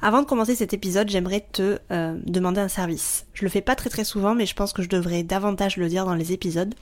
Avant de commencer cet épisode, j'aimerais te euh, demander un service. Je le fais pas très très souvent, mais je pense que je devrais davantage le dire dans les épisodes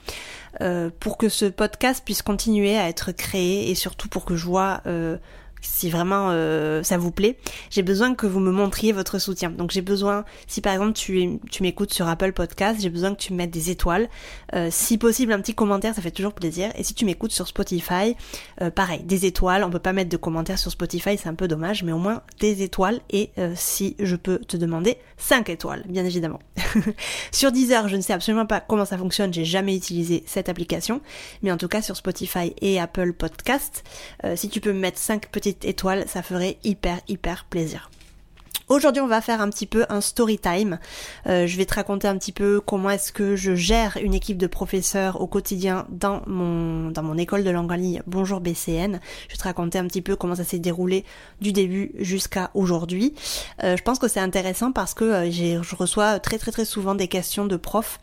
euh, pour que ce podcast puisse continuer à être créé et surtout pour que je vois euh, si vraiment euh, ça vous plaît, j'ai besoin que vous me montriez votre soutien. Donc j'ai besoin, si par exemple tu, tu m'écoutes sur Apple Podcast, j'ai besoin que tu me mettes des étoiles. Euh, si possible, un petit commentaire, ça fait toujours plaisir. Et si tu m'écoutes sur Spotify, euh, pareil, des étoiles. On peut pas mettre de commentaires sur Spotify, c'est un peu dommage, mais au moins des étoiles. Et si je peux te demander, 5 étoiles, bien évidemment. sur Deezer, je ne sais absolument pas comment ça fonctionne, j'ai jamais utilisé cette application. Mais en tout cas sur Spotify et Apple Podcast, si tu peux me mettre 5 petites étoile, ça ferait hyper hyper plaisir. Aujourd'hui, on va faire un petit peu un story time. Euh, je vais te raconter un petit peu comment est-ce que je gère une équipe de professeurs au quotidien dans mon dans mon école de langue en ligne Bonjour BCN. Je vais te raconter un petit peu comment ça s'est déroulé du début jusqu'à aujourd'hui. Euh, je pense que c'est intéressant parce que euh, je reçois très très très souvent des questions de profs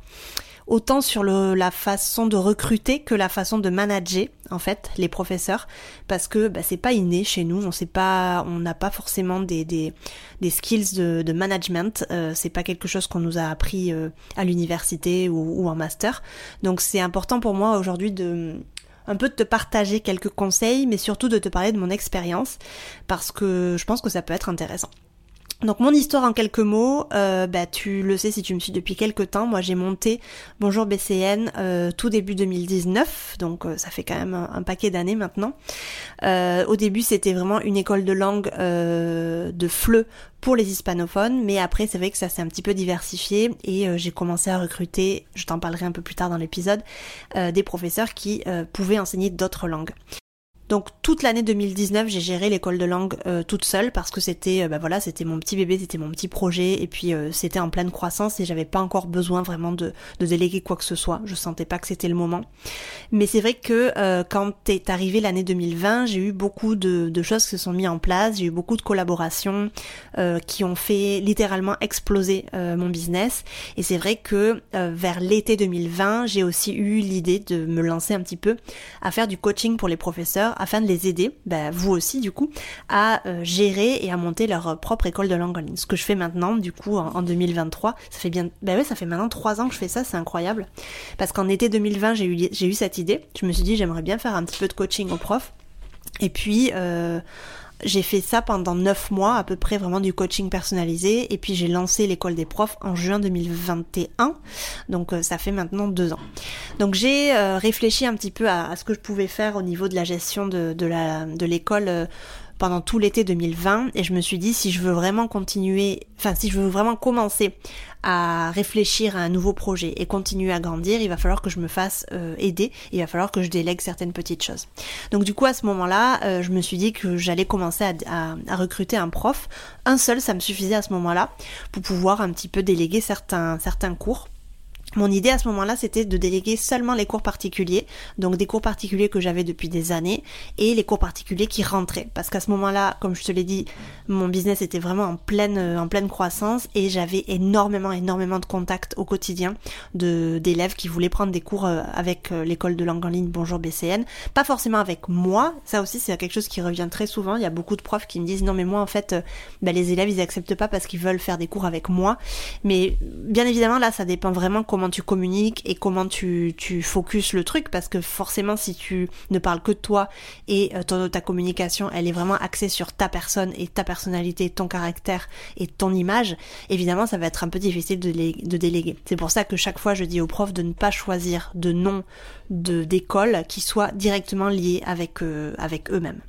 autant sur le, la façon de recruter que la façon de manager en fait les professeurs. Parce que bah, c'est pas inné chez nous. On sait pas on n'a pas forcément des, des, des skills de, de management. Euh, c'est pas quelque chose qu'on nous a appris euh, à l'université ou, ou en master. Donc c'est important pour moi aujourd'hui de un peu de te partager quelques conseils mais surtout de te parler de mon expérience. Parce que je pense que ça peut être intéressant donc mon histoire en quelques mots, euh, bah, tu le sais si tu me suis depuis quelques temps, moi j'ai monté Bonjour BCN euh, tout début 2019, donc euh, ça fait quand même un, paquet d'années maintenant. au début c'était vraiment une école de langue de FLE pour les hispanophones, mais après c'est vrai que ça s'est un petit peu diversifié et j'ai commencé à recruter, je t'en parlerai un peu plus tard dans l'épisode, des professeurs qui pouvaient enseigner d'autres langues. Donc toute l'année 2019, j'ai géré l'école de langue euh, toute seule parce que c'était euh, bah voilà, c'était mon petit bébé, c'était mon petit projet et puis euh, c'était en pleine croissance et j'avais pas encore besoin vraiment de, de, déléguer quoi que ce soit. Je sentais pas que c'était le moment. Mais c'est vrai que quand est arrivé l'année 2020, j'ai eu beaucoup de, de, choses qui se sont mises en place, j'ai eu beaucoup de collaborations qui ont fait littéralement exploser mon business et c'est vrai que vers l'été 2020, j'ai aussi eu l'idée de me lancer un petit peu à faire du coaching pour les professeurs afin de les aider, bah, vous aussi du coup, à euh, gérer et à monter leur propre école de langue en ligne. Ce que je fais maintenant, du coup, en, 2023, ça fait bien, bah ouais, ça fait maintenant trois ans que je fais ça, c'est incroyable. Parce qu'en été 2020, j'ai eu, j'ai eu cette idée. Je me suis dit, j'aimerais bien faire un petit peu de coaching aux profs. Et puis, euh, j'ai fait ça pendant 9 mois à peu près vraiment du coaching personnalisé et puis j'ai lancé l'école des profs en juin 2021 donc euh, ça fait maintenant deux ans. Donc j'ai euh, réfléchi un petit peu à, ce que je pouvais faire au niveau de la gestion de l'école euh, pendant tout l'été 2020 et je me suis dit si je veux vraiment continuer, enfin si je veux vraiment commencer à réfléchir à un nouveau projet et continuer à grandir, il va falloir que je me fasse euh, aider, il va falloir que je délègue certaines petites choses. Donc du coup à ce moment-là, euh, je me suis dit que j'allais commencer à, à, recruter un prof. Un seul, ça me suffisait à ce moment-là pour pouvoir un petit peu déléguer certains, certains cours mon idée à ce moment-là, c'était de déléguer seulement les cours particuliers, donc des cours particuliers que j'avais depuis des années, et les cours particuliers qui rentraient. Parce qu'à ce moment-là, comme je te l'ai dit, mon business était vraiment en pleine, euh, en pleine croissance, et j'avais énormément, énormément de contacts au quotidien d'élèves qui voulaient prendre des cours euh, avec euh, l'école de langue en ligne Bonjour BCN. Pas forcément avec moi, ça aussi c'est quelque chose qui revient très souvent. Il y a beaucoup de profs qui me disent non mais moi en fait, bah, les élèves ils acceptent pas parce qu'ils veulent faire des cours avec moi. Mais bien évidemment là, ça dépend vraiment comment tu communiques et comment tu, tu focuses le truc parce que forcément si tu ne parles que de toi et euh, ta communication elle est vraiment axée sur ta personne et ta personnalité, ton caractère et ton image, évidemment ça va être un peu difficile de, de déléguer. C'est pour ça que chaque fois je dis aux profs de ne pas choisir de nom de d'école qui soit directement lié avec, euh, avec eux-mêmes.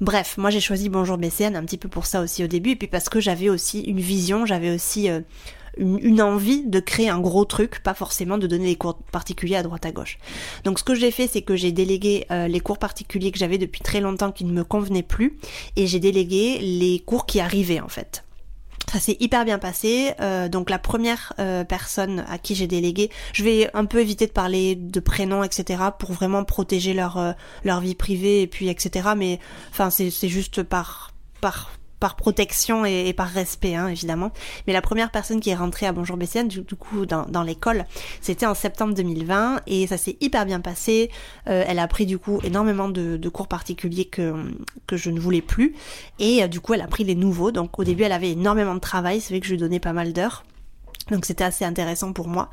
Bref, moi j'ai choisi Bonjour BCN un petit peu pour ça aussi au début, et puis parce que j'avais aussi une vision, j'avais aussi euh, une, envie de créer un gros truc, pas forcément de donner des cours particuliers à droite à gauche. Donc ce que j'ai fait, c'est que j'ai délégué euh, les cours particuliers que j'avais depuis très longtemps qui ne me convenaient plus, et j'ai délégué les cours qui arrivaient en fait. Ça s'est hyper bien passé. Euh, donc la première euh, personne à qui j'ai délégué, je vais un peu éviter de parler de prénoms, etc. pour vraiment protéger leur euh, leur vie privée et puis etc. Mais enfin c'est c'est juste par par par protection et, par respect, hein, évidemment. Mais la première personne qui est rentrée à Bonjour BCN, du, coup, dans, l'école, c'était en septembre 2020 et ça s'est hyper bien passé. Euh, elle a pris du coup énormément de, de, cours particuliers que, que je ne voulais plus et euh, du coup, elle a pris les nouveaux. Donc au début, elle avait énormément de travail. C'est vrai que je lui donnais pas mal d'heures. Donc c'était assez intéressant pour moi.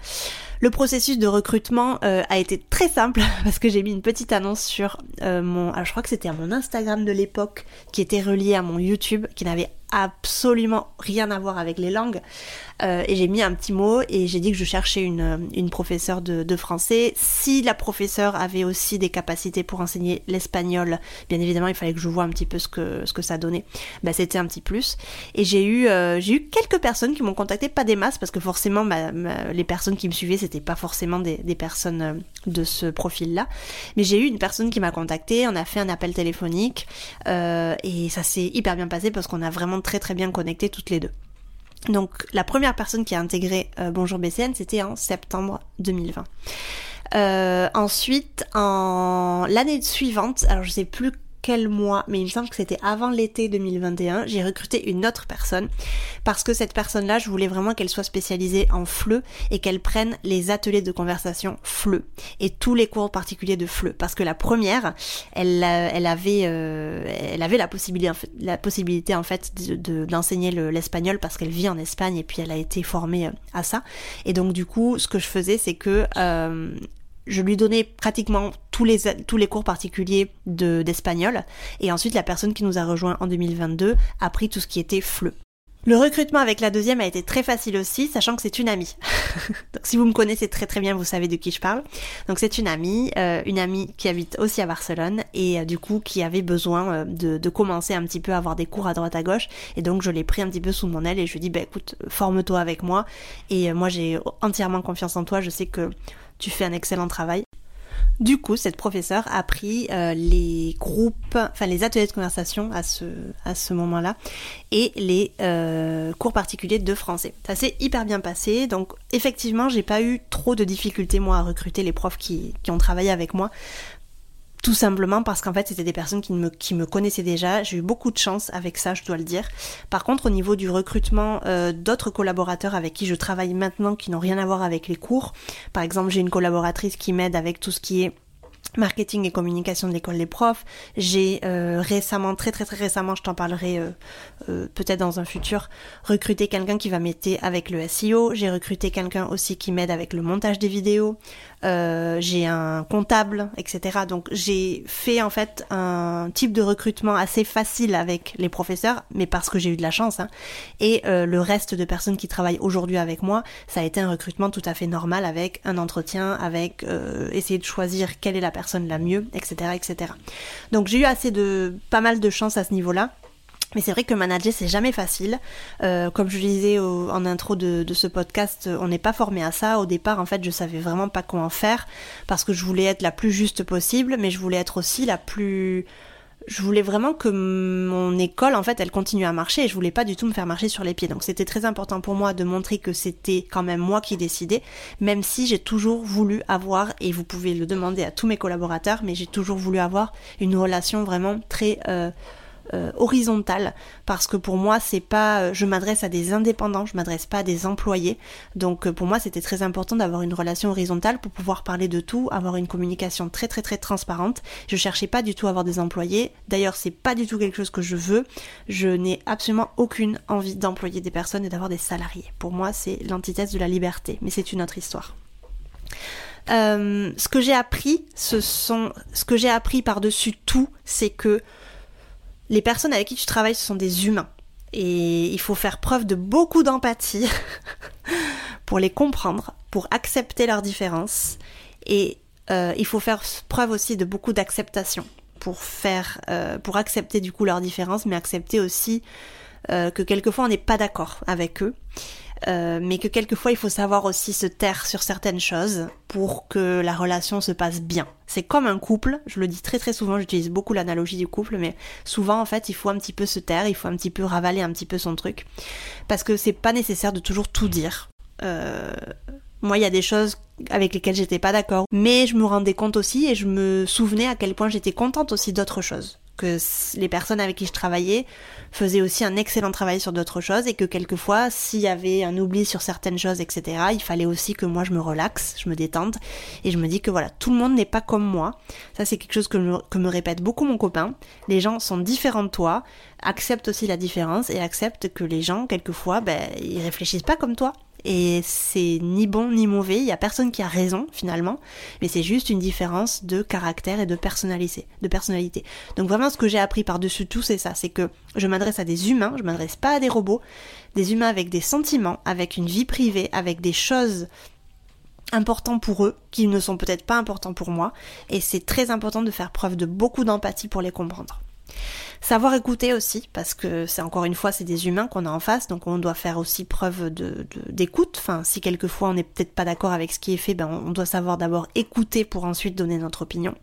Le processus de recrutement euh, a été très simple parce que j'ai mis une petite annonce sur euh, mon... Alors je crois que c'était mon Instagram de l'époque qui était relié à mon YouTube qui n'avait absolument rien à voir avec les langues. Euh, et j'ai mis un petit mot et j'ai dit que je cherchais une, une professeure de, français. Si la professeure avait aussi des capacités pour enseigner l'espagnol, bien évidemment, il fallait que je vois un petit peu ce que, ce que ça donnait. Bah, c'était un petit plus. Et j'ai eu, j'ai eu quelques personnes qui m'ont contacté, pas des masses, parce que forcément, les personnes qui me suivaient, c'était pas forcément des, personnes euh, de ce profil-là. Mais j'ai eu une personne qui m'a contacté, on a fait un appel téléphonique euh, et ça s'est hyper bien passé parce qu'on a vraiment très très bien connecté toutes les deux. Donc la première personne qui a intégré euh, Bonjour BCN, c'était en septembre 2020. Euh, ensuite, en l'année suivante, alors je sais plus quel mois, mais il me semble que c'était avant l'été 2021, j'ai recruté une autre personne parce que cette personne-là, je voulais vraiment qu'elle soit spécialisée en FLE et qu'elle prenne les ateliers de conversation FLE et tous les cours particuliers de FLE parce que la première, elle, elle avait, euh, elle avait la possibilité, la possibilité en fait d'enseigner de, l'espagnol parce qu'elle vit en Espagne et puis elle a été formée euh, à ça. Et donc du coup, ce que je faisais, c'est que euh, je lui donnais pratiquement tous les, cours particuliers de, d'espagnol. Et ensuite, la personne qui nous a rejoint en 2022 a pris tout ce qui était FLE. Le recrutement avec la deuxième a été très facile aussi, sachant que c'est une amie. Donc si vous me connaissez très très bien, vous savez de qui je parle. Donc c'est une amie, euh, une amie qui habite aussi à Barcelone et euh, du coup qui avait besoin euh, de, de, commencer un petit peu à avoir des cours à droite à gauche. Et donc je l'ai pris un petit peu sous mon aile et je lui ai dit, bah écoute, forme-toi avec moi. Et moi j'ai entièrement confiance en toi, je sais que tu fais un excellent travail. Du coup, cette professeure a pris euh, les groupes, enfin les ateliers de conversation à ce, moment-là et les euh, cours particuliers de français. Ça s'est hyper bien passé, donc effectivement, j'ai pas eu trop de difficultés moi à recruter les profs qui ont travaillé avec moi tout simplement parce qu'en fait c'était des personnes qui me, qui me connaissaient déjà. J'ai eu beaucoup de chance avec ça, je dois le dire. Par contre, au niveau du recrutement euh, d'autres collaborateurs avec qui je travaille maintenant qui n'ont rien à voir avec les cours, par exemple j'ai une collaboratrice qui m'aide avec tout ce qui est marketing et communication de l'école des profs. J'ai euh, récemment, très très très récemment, je t'en parlerai euh, peut-être dans un futur, recruté quelqu'un qui va m'aider avec le SEO. J'ai recruté quelqu'un aussi qui m'aide avec le montage des vidéos. J'ai un comptable, etc. Donc j'ai fait en fait un type de recrutement assez facile avec les professeurs, mais parce que j'ai eu de la chance. Hein. Et le reste de personnes qui travaillent aujourd'hui avec moi, ça a été un recrutement tout à fait normal avec un entretien, avec essayer de choisir quelle est la personne la mieux, etc., etc. Donc j'ai eu assez de, pas mal de chance à ce niveau-là. Mais c'est vrai que manager c'est jamais facile. Euh, comme je disais en intro de, de, ce podcast, on n'est pas formé à ça. Au départ, en fait, je savais vraiment pas comment faire parce que je voulais être la plus juste possible, mais je voulais être aussi la plus je voulais vraiment que mon école, en fait, elle continue à marcher et je voulais pas du tout me faire marcher sur les pieds. Donc c'était très important pour moi de montrer que c'était quand même moi qui décidais, même si j'ai toujours voulu avoir, et vous pouvez le demander à tous mes collaborateurs, mais j'ai toujours voulu avoir une relation vraiment très... Euh, euh, horizontale parce que pour moi c'est pas euh, je m'adresse à des indépendants je m'adresse pas à des employés. Donc euh, pour moi c'était très important d'avoir une relation horizontale pour pouvoir parler de tout avoir une communication très très très transparente. Je cherchais pas du tout à avoir des employés. D'ailleurs c'est pas du tout quelque chose que je veux. Je n'ai absolument aucune envie d'employer des personnes et d'avoir des salariés. Pour moi c'est l'antithèse de la liberté. Mais c'est une autre histoire. Ce que j'ai appris, ce sont, ce que j'ai appris par-dessus tout, c'est que les personnes avec qui tu travailles, ce sont des humains. Et il faut faire preuve de beaucoup d'empathie pour les comprendre, pour accepter leurs différences. Et euh, il faut faire preuve aussi de beaucoup d'acceptation pour faire, euh, pour accepter du coup leurs différences, mais accepter aussi euh, que quelquefois on n'est pas d'accord avec eux. Euh, mais que quelquefois il faut savoir aussi se taire sur certaines choses pour que la relation se passe bien. C'est comme un couple, je le dis très très souvent, j'utilise beaucoup l'analogie du couple, mais souvent en fait il faut un petit peu se taire, il faut un petit peu ravaler un petit peu son truc, parce que c'est pas nécessaire de toujours tout dire. Euh, moi, il y a des choses avec lesquelles j'étais pas d'accord, mais je me rendais compte aussi et je me souvenais à quel point j'étais contente aussi d'autres choses que les personnes avec qui je travaillais faisaient aussi un excellent travail sur d'autres choses et que quelquefois, s'il y avait un oubli sur certaines choses, etc., il fallait aussi que moi je me relaxe, je me détende et je me dis que voilà, tout le monde n'est pas comme moi. Ça, c'est quelque chose que me, que me répète beaucoup mon copain. Les gens sont différents de toi, accepte aussi la différence et accepte que les gens, quelquefois, ben, ils réfléchissent pas comme toi et c'est ni bon ni mauvais, il y a personne qui a raison finalement, mais c'est juste une différence de caractère et de personnalité, de personnalité. Donc vraiment ce que j'ai appris par-dessus tout c'est ça, c'est que je m'adresse à des humains, je m'adresse pas à des robots, des humains avec des sentiments, avec une vie privée, avec des choses importantes pour eux qui ne sont peut-être pas importants pour moi et c'est très important de faire preuve de beaucoup d'empathie pour les comprendre. Savoir écouter aussi, parce que c'est encore une fois, c'est des humains qu'on a en face, donc on doit faire aussi preuve de, d'écoute. Enfin, si quelquefois on n'est peut-être pas d'accord avec ce qui est fait, ben on doit savoir d'abord écouter pour ensuite donner notre opinion.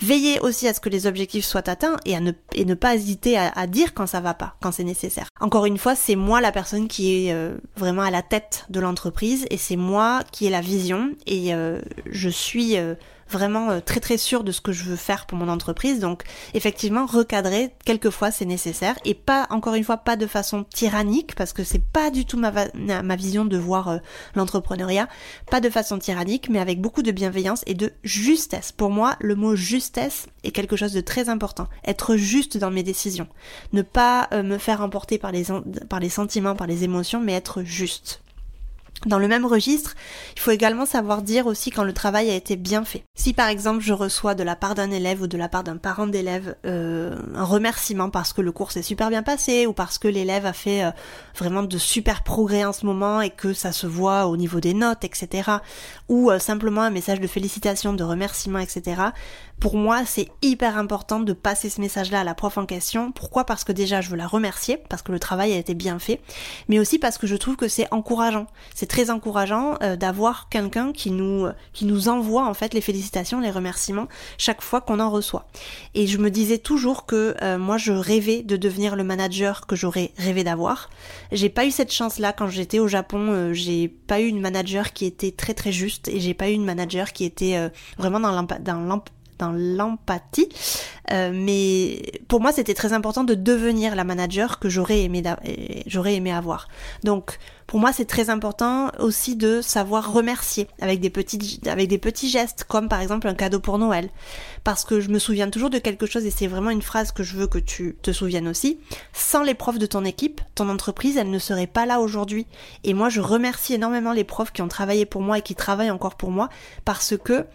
Veiller aussi à ce que les objectifs soient atteints et à ne, et ne pas hésiter à, dire quand ça va pas, quand c'est nécessaire. Encore une fois, c'est moi la personne qui est euh, vraiment à la tête de l'entreprise et c'est moi qui ai la vision et euh, je suis euh, vraiment euh, très très sûr de ce que je veux faire pour mon entreprise. Donc effectivement, recadrer, quelquefois c'est nécessaire et pas, encore une fois, pas de façon tyrannique parce que c'est pas du tout ma, ma vision de voir euh, l'entrepreneuriat, pas de façon tyrannique, mais avec beaucoup de bienveillance et de justesse. Pour moi, le mot justesse est quelque chose de très important. Être juste dans mes décisions. Ne pas euh, me faire emporter par les, par les sentiments, par les émotions, mais être juste. Dans le même registre, il faut également savoir dire aussi quand le travail a été bien fait. Si par exemple je reçois de la part d'un élève ou de la part d'un parent d'élève euh, un remerciement parce que le cours s'est super bien passé ou parce que l'élève a fait euh, vraiment de super progrès en ce moment et que ça se voit au niveau des notes, etc. Ou euh, simplement un message de félicitations, de remerciement, etc. Pour moi, c'est hyper important de passer ce message-là à la prof en question. Pourquoi? Parce que déjà, je veux la remercier, parce que le travail a été bien fait, mais aussi parce que je trouve que c'est encourageant. C'est très encourageant euh, d'avoir quelqu'un qui nous qui nous envoie en fait les félicitations, les remerciements chaque fois qu'on en reçoit. Et je me disais toujours que euh, moi, je rêvais de devenir le manager que j'aurais rêvé d'avoir. J'ai pas eu cette chance-là quand j'étais au Japon. Euh, j'ai pas eu une manager qui était très très juste et j'ai pas eu une manager qui était vraiment dans dans l'empathie. Euh, mais pour moi, c'était très important de devenir la manager que j'aurais aimé, j'aurais aimé avoir. Donc, pour moi, c'est très important aussi de savoir remercier avec des petits, avec des petits gestes, comme par exemple un cadeau pour Noël. Parce que je me souviens toujours de quelque chose et c'est vraiment une phrase que je veux que tu te souviennes aussi. Sans les profs de ton équipe, ton entreprise, elle ne serait pas là aujourd'hui. Et moi, je remercie énormément les profs qui ont travaillé pour moi et qui travaillent encore pour moi parce que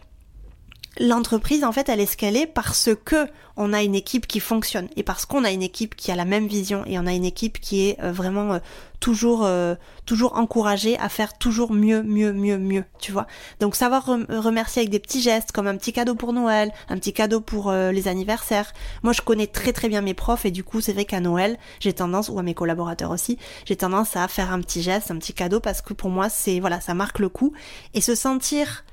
l'entreprise en fait elle est ce parce que on a une équipe qui fonctionne et parce qu'on a une équipe qui a la même vision et on a une équipe qui est euh, vraiment euh, toujours euh, toujours encouragée à faire toujours mieux mieux mieux mieux tu vois. Donc savoir remercier avec des petits gestes comme un petit cadeau pour Noël un petit cadeau pour les anniversaires. Moi je connais très très bien mes profs et du coup c'est vrai qu'à Noël j'ai tendance ou à mes collaborateurs aussi j'ai tendance à faire un petit geste un petit cadeau parce que pour moi c'est voilà ça marque le coup. Et se sentir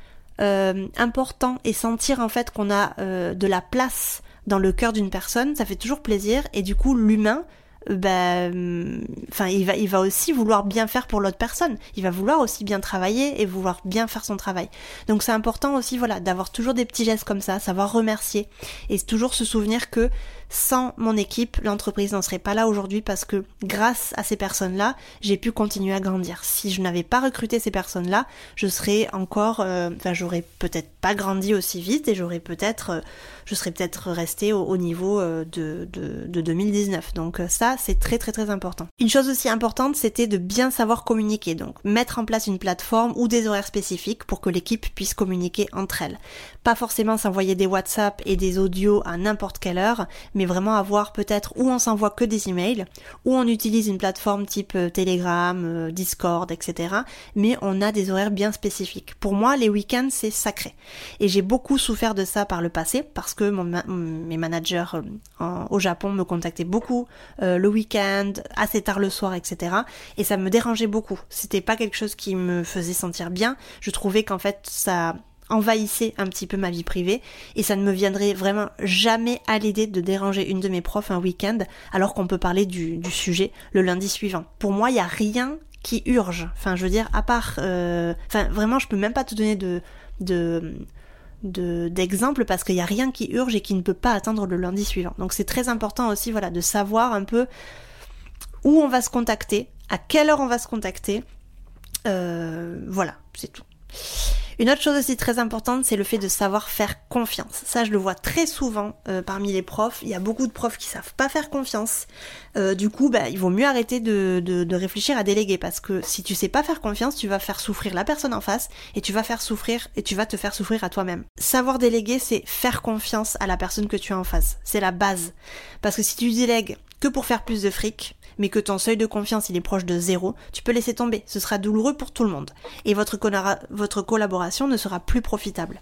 important et sentir en fait qu'on a euh, de la place dans le cœur d'une personne, ça fait toujours plaisir et du coup l'humain ben, enfin, il va, il va aussi vouloir bien faire pour l'autre personne. Il va vouloir aussi bien travailler et vouloir bien faire son travail. Donc c'est important aussi, voilà, d'avoir toujours des petits gestes comme ça, savoir remercier et toujours se souvenir que sans mon équipe, l'entreprise n'en serait pas là aujourd'hui parce que grâce à ces personnes-là, j'ai pu continuer à grandir. Si je n'avais pas recruté ces personnes-là, je serais encore, euh, j'aurais peut-être pas grandi aussi vite et j'aurais peut-être, euh, je serais peut-être resté au, niveau euh, de, de, de 2019. Donc ça, c'est très très très important. Une chose aussi importante, c'était de bien savoir communiquer. Donc mettre en place une plateforme ou des horaires spécifiques pour que l'équipe puisse communiquer entre elles. Pas forcément s'envoyer des WhatsApp et des audios à n'importe quelle heure, mais vraiment avoir peut-être où on s'envoie que des emails, où on utilise une plateforme type euh, Telegram, euh, Discord, etc. Mais on a des horaires bien spécifiques. Pour moi, les week-ends, c'est sacré. Et j'ai beaucoup souffert de ça par le passé, parce que mes managers au Japon me contactaient beaucoup le week-end, assez tard le soir, etc. Et ça me dérangeait beaucoup. C'était pas quelque chose qui me faisait sentir bien. Je trouvais qu'en fait, ça envahissait un petit peu ma vie privée et ça ne me viendrait vraiment jamais à l'idée de déranger une de mes profs un week-end alors qu'on peut parler du, sujet le lundi suivant. Pour moi, il n'y a rien qui urge. Enfin, je veux dire, à part... Euh, enfin, vraiment, je peux même pas te donner de... de d'exemples parce qu'il n'y a rien qui urge et qui ne peut pas attendre le lundi suivant. Donc c'est très important aussi voilà de savoir un peu où on va se contacter, à quelle heure on va se contacter. Euh, voilà, c'est tout. Une autre chose aussi très importante, c'est le fait de savoir faire confiance. Ça, je le vois très souvent euh, parmi les profs. Il y a beaucoup de profs qui savent pas faire confiance. Euh, du coup, bah, il vaut mieux arrêter de, de, réfléchir à déléguer parce que si tu sais pas faire confiance, tu vas faire souffrir la personne en face et tu vas faire souffrir et tu vas te faire souffrir à toi-même. Savoir déléguer, c'est faire confiance à la personne que tu as en face. C'est la base. Parce que si tu délègues que pour faire plus de fric, mais que ton seuil de confiance il est proche de zéro, tu peux laisser tomber. Ce sera douloureux pour tout le monde. Et votre, collaboration ne sera plus profitable.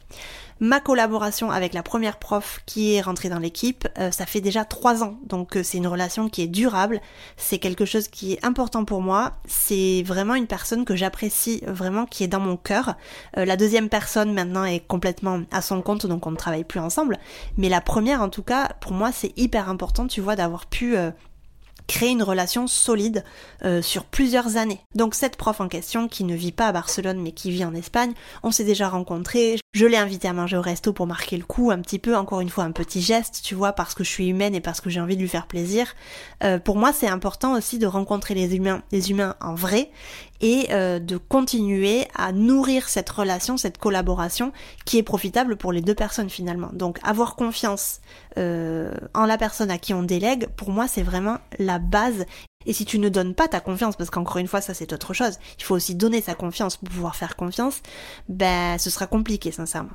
Ma collaboration avec la première prof qui est rentrée dans l'équipe, euh, ça fait déjà trois ans. Donc euh, c'est une relation qui est durable. C'est quelque chose qui est important pour moi. C'est vraiment une personne que j'apprécie vraiment, qui est dans mon cœur. Euh, la deuxième personne maintenant est complètement à son compte, donc on ne travaille plus ensemble. Mais la première, en tout cas, pour moi, c'est hyper important, tu vois, d'avoir pu créer une relation solide euh, sur plusieurs années. Donc cette prof en question, qui ne vit pas à Barcelone mais qui vit en Espagne, on s'est déjà rencontrés, je l'ai invité à manger au resto pour marquer le coup un petit peu, encore une fois un petit geste, tu vois, parce que je suis humaine et parce que j'ai envie de lui faire plaisir. Euh, pour moi c'est important aussi de rencontrer les humains, les humains en vrai et euh, de continuer à nourrir cette relation, cette collaboration qui est profitable pour les deux personnes finalement. Donc avoir confiance euh, en la personne à qui on délègue, pour moi c'est vraiment la base. Et si tu ne donnes pas ta confiance, parce qu'encore une fois ça c'est autre chose, il faut aussi donner sa confiance pour pouvoir faire confiance, ben ce sera compliqué sincèrement.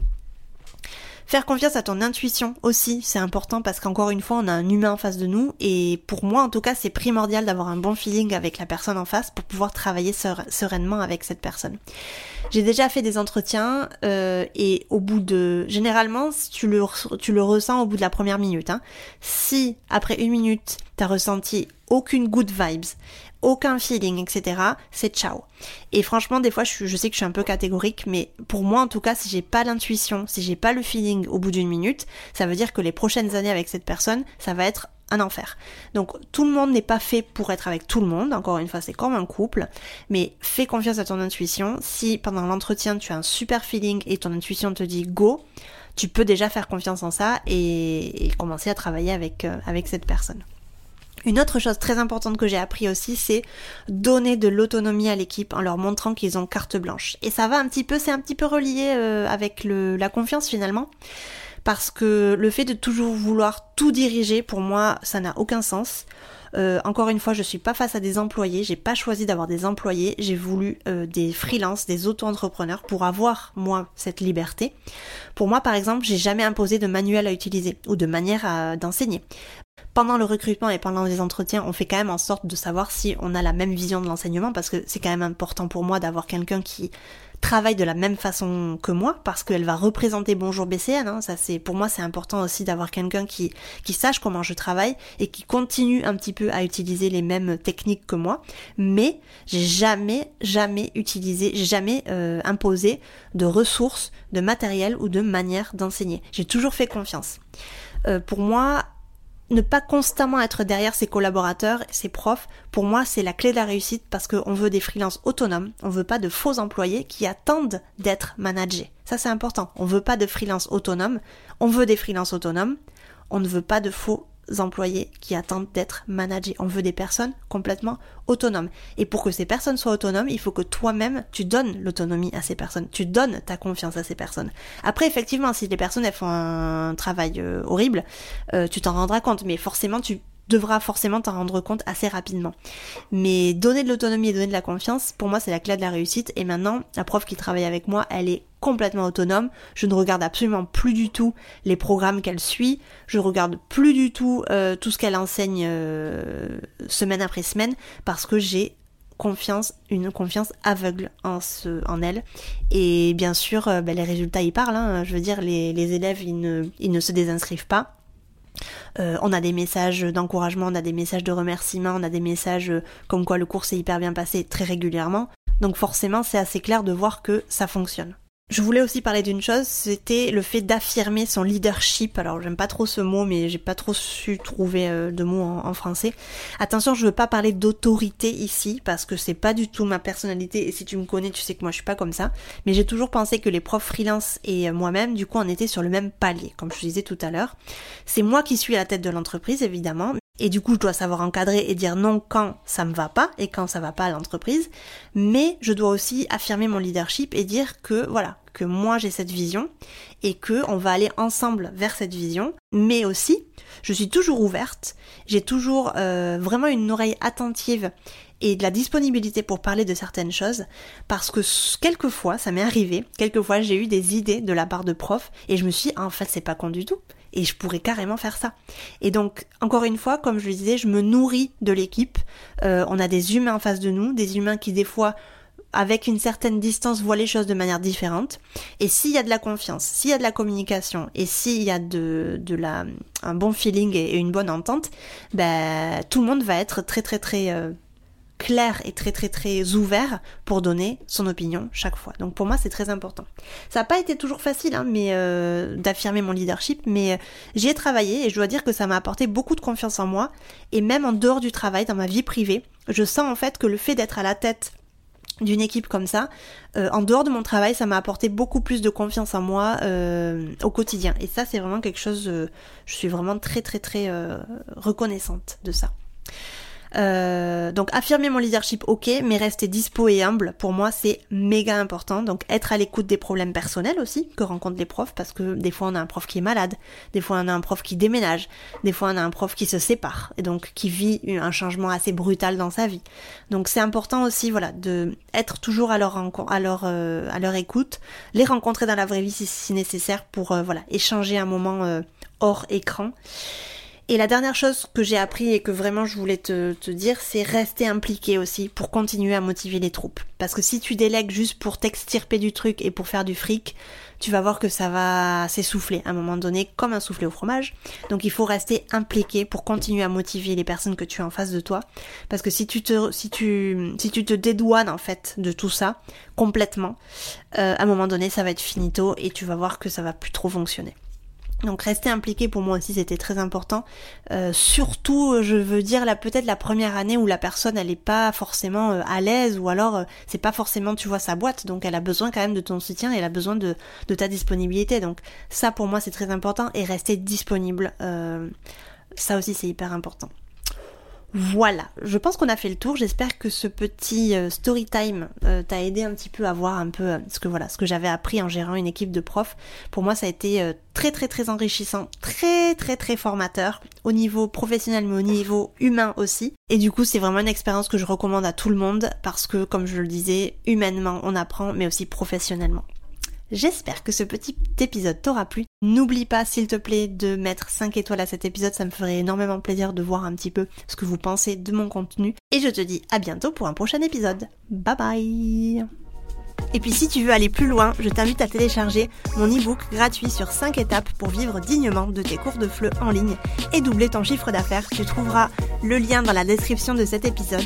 Faire confiance à ton intuition aussi, c'est important parce qu'encore une fois, on a un humain en face de nous et pour moi en tout cas, c'est primordial d'avoir un bon feeling avec la personne en face pour pouvoir travailler sereinement avec cette personne. J'ai déjà fait des entretiens euh, et au bout de... Généralement, tu le, ressens au bout de la première minute. Hein. Si après une minute, t'as ressenti aucune good vibes, aucun feeling, etc., c'est ciao. Et franchement, des fois, je, je, sais que je suis un peu catégorique, mais pour moi, en tout cas, si j'ai pas l'intuition, si j'ai pas le feeling au bout d'une minute, ça veut dire que les prochaines années avec cette personne, ça va être un enfer. Donc tout le monde n'est pas fait pour être avec tout le monde, encore une fois c'est comme un couple, mais fais confiance à ton intuition. Si pendant l'entretien tu as un super feeling et ton intuition te dit go, tu peux déjà faire confiance en ça et, et commencer à travailler avec, euh, avec cette personne. Une autre chose très importante que j'ai appris aussi, c'est donner de l'autonomie à l'équipe en leur montrant qu'ils ont carte blanche. Et ça va un petit peu, c'est un petit peu relié euh, avec la confiance finalement. Parce que le fait de toujours vouloir tout diriger, pour moi, ça n'a aucun sens. Euh, encore une fois, je suis pas face à des employés, j'ai pas choisi d'avoir des employés, j'ai voulu euh, des freelances, des auto-entrepreneurs pour avoir moi cette liberté. Pour moi, par exemple, j'ai jamais imposé de manuel à utiliser ou de manière d'enseigner pendant le recrutement et pendant les entretiens, on fait quand même en sorte de savoir si on a la même vision de l'enseignement parce que c'est quand même important pour moi d'avoir quelqu'un qui travaille de la même façon que moi parce qu'elle va représenter Bonjour BCN. Hein. Ça c'est pour moi c'est important aussi d'avoir quelqu'un qui qui sache comment je travaille et qui continue un petit peu à utiliser les mêmes techniques que moi. Mais j'ai jamais jamais utilisé, j'ai jamais euh, imposé de ressources, de matériel ou de manière d'enseigner. J'ai toujours fait confiance. Euh, pour moi, ne pas constamment être derrière ses collaborateurs, ses profs, pour moi, c'est la clé de la réussite parce qu'on veut des freelances autonomes, on veut pas de faux employés qui attendent d'être managés. Ça, c'est important. On veut pas de freelance autonomes, on veut des freelances autonomes, on ne veut pas de faux employés qui attendent d'être managés. On veut des personnes complètement autonomes. Et pour que ces personnes soient autonomes, il faut que toi-même, tu donnes l'autonomie à ces personnes. Tu donnes ta confiance à ces personnes. Après, effectivement, si les personnes, elles font un travail euh, horrible, euh, tu t'en rendras compte. Mais forcément, tu devras forcément t'en rendre compte assez rapidement. Mais donner de l'autonomie et donner de la confiance, pour moi, c'est la clé de la réussite. Et maintenant, la prof qui travaille avec moi, elle est complètement autonome. Je ne regarde absolument plus du tout les programmes qu'elle suit. Je regarde plus du tout euh, tout ce qu'elle enseigne euh, semaine après semaine parce que j'ai confiance, une confiance aveugle en, elle. Et bien sûr, euh, ben, les résultats y parlent. Hein. Je veux dire, les, élèves, ils ne se désinscrivent pas. Euh, on a des messages d'encouragement, on a des messages de remerciement, on a des messages euh, comme quoi le cours s'est hyper bien passé très régulièrement. Donc forcément, c'est assez clair de voir que ça fonctionne. Je voulais aussi parler d'une chose, c'était le fait d'affirmer son leadership. Alors j'aime pas trop ce mot, mais j'ai pas trop su trouver euh, de mots en, français. Attention, je veux pas parler d'autorité ici parce que c'est pas du tout ma personnalité. Et si tu me connais, tu sais que moi je suis pas comme ça. Mais j'ai toujours pensé que les profs freelance et euh, moi-même, du coup, on était sur le même palier, comme je disais tout à l'heure. C'est moi qui suis à la tête de l'entreprise, évidemment, et du coup, je dois savoir encadrer et dire non quand ça me va pas et quand ça va pas à l'entreprise. Mais je dois aussi affirmer mon leadership et dire que voilà, que moi j'ai cette vision et que on va aller ensemble vers cette vision. Mais aussi, je suis toujours ouverte. J'ai toujours euh, vraiment une oreille attentive et de la disponibilité pour parler de certaines choses parce que quelquefois ça m'est arrivé, quelquefois j'ai eu des idées de la part de profs et je me suis dit, en fait c'est pas con du tout et je pourrais carrément faire ça. Et donc, encore une fois, comme je le disais, je me nourris de l'équipe. Euh, on a des humains en face de nous, des humains qui des fois avec une certaine distance voient les choses de manière différente. Et s'il y a de la confiance, s'il y a de la communication et s'il y a de, la, un bon feeling et, une bonne entente, ben, tout le monde va être très très très euh, clair et très très très ouvert pour donner son opinion chaque fois. Donc pour moi c'est très important. Ça n'a pas été toujours facile hein, mais euh, d'affirmer mon leadership, mais euh, j'y ai travaillé et je dois dire que ça m'a apporté beaucoup de confiance en moi et même en dehors du travail, dans ma vie privée, je sens en fait que le fait d'être à la tête d'une équipe comme ça, euh, en dehors de mon travail, ça m'a apporté beaucoup plus de confiance en moi au quotidien. Et ça, c'est vraiment quelque chose, je suis vraiment très très très reconnaissante de ça. Euh, donc affirmer mon leadership, ok, mais rester dispo et humble, pour moi c'est méga important. Donc être à l'écoute des problèmes personnels aussi que rencontrent les profs, parce que des fois on a un prof qui est malade, des fois on a un prof qui déménage, des fois on a un prof qui se sépare et donc qui vit un changement assez brutal dans sa vie. Donc c'est important aussi, voilà, de être toujours à leur euh, écoute, les rencontrer dans la vraie vie si, nécessaire pour euh, voilà échanger un moment hors écran. Et la dernière chose que j'ai appris et que vraiment je voulais te, dire, c'est rester impliqué aussi pour continuer à motiver les troupes. Parce que si tu délègues juste pour t'extirper du truc et pour faire du fric, tu vas voir que ça va s'essouffler à un moment donné comme un soufflé au fromage. Donc il faut rester impliqué pour continuer à motiver les personnes que tu as en face de toi. Parce que si tu te, si tu, si tu te dédouanes en fait de tout ça complètement, euh, à un moment donné ça va être finito et tu vas voir que ça va plus trop fonctionner. Donc rester impliqué pour moi aussi c'était très important. Euh, surtout je veux dire là peut-être la première année où la personne elle est pas forcément euh, à l'aise ou alors euh, c'est pas forcément tu vois sa boîte donc elle a besoin quand même de ton soutien et elle a besoin de, de ta disponibilité donc ça pour moi c'est très important et rester disponible ça aussi c'est hyper important. Voilà, je pense qu'on a fait le tour. J'espère que ce petit euh, story time euh, t'a aidé un petit peu à voir un peu euh, ce que voilà, ce que j'avais appris en gérant une équipe de profs. Pour moi, ça a été très très très enrichissant, très très très formateur au niveau professionnel mais au niveau humain aussi. Et du coup, c'est vraiment une expérience que je recommande à tout le monde parce que comme je le disais, humainement, on apprend mais aussi professionnellement. J'espère que ce petit épisode t'aura plu. N'oublie pas, s'il te plaît, de mettre 5 étoiles à cet épisode. Ça me ferait énormément plaisir de voir un petit peu ce que vous pensez de mon contenu. Et je te dis à bientôt pour un prochain épisode. Bye bye et puis si tu veux aller plus loin, je t'invite à télécharger mon e-book gratuit sur 5 étapes pour vivre dignement de tes cours de FLE en ligne et doubler ton chiffre d'affaires. Tu trouveras le lien dans la description de cet épisode.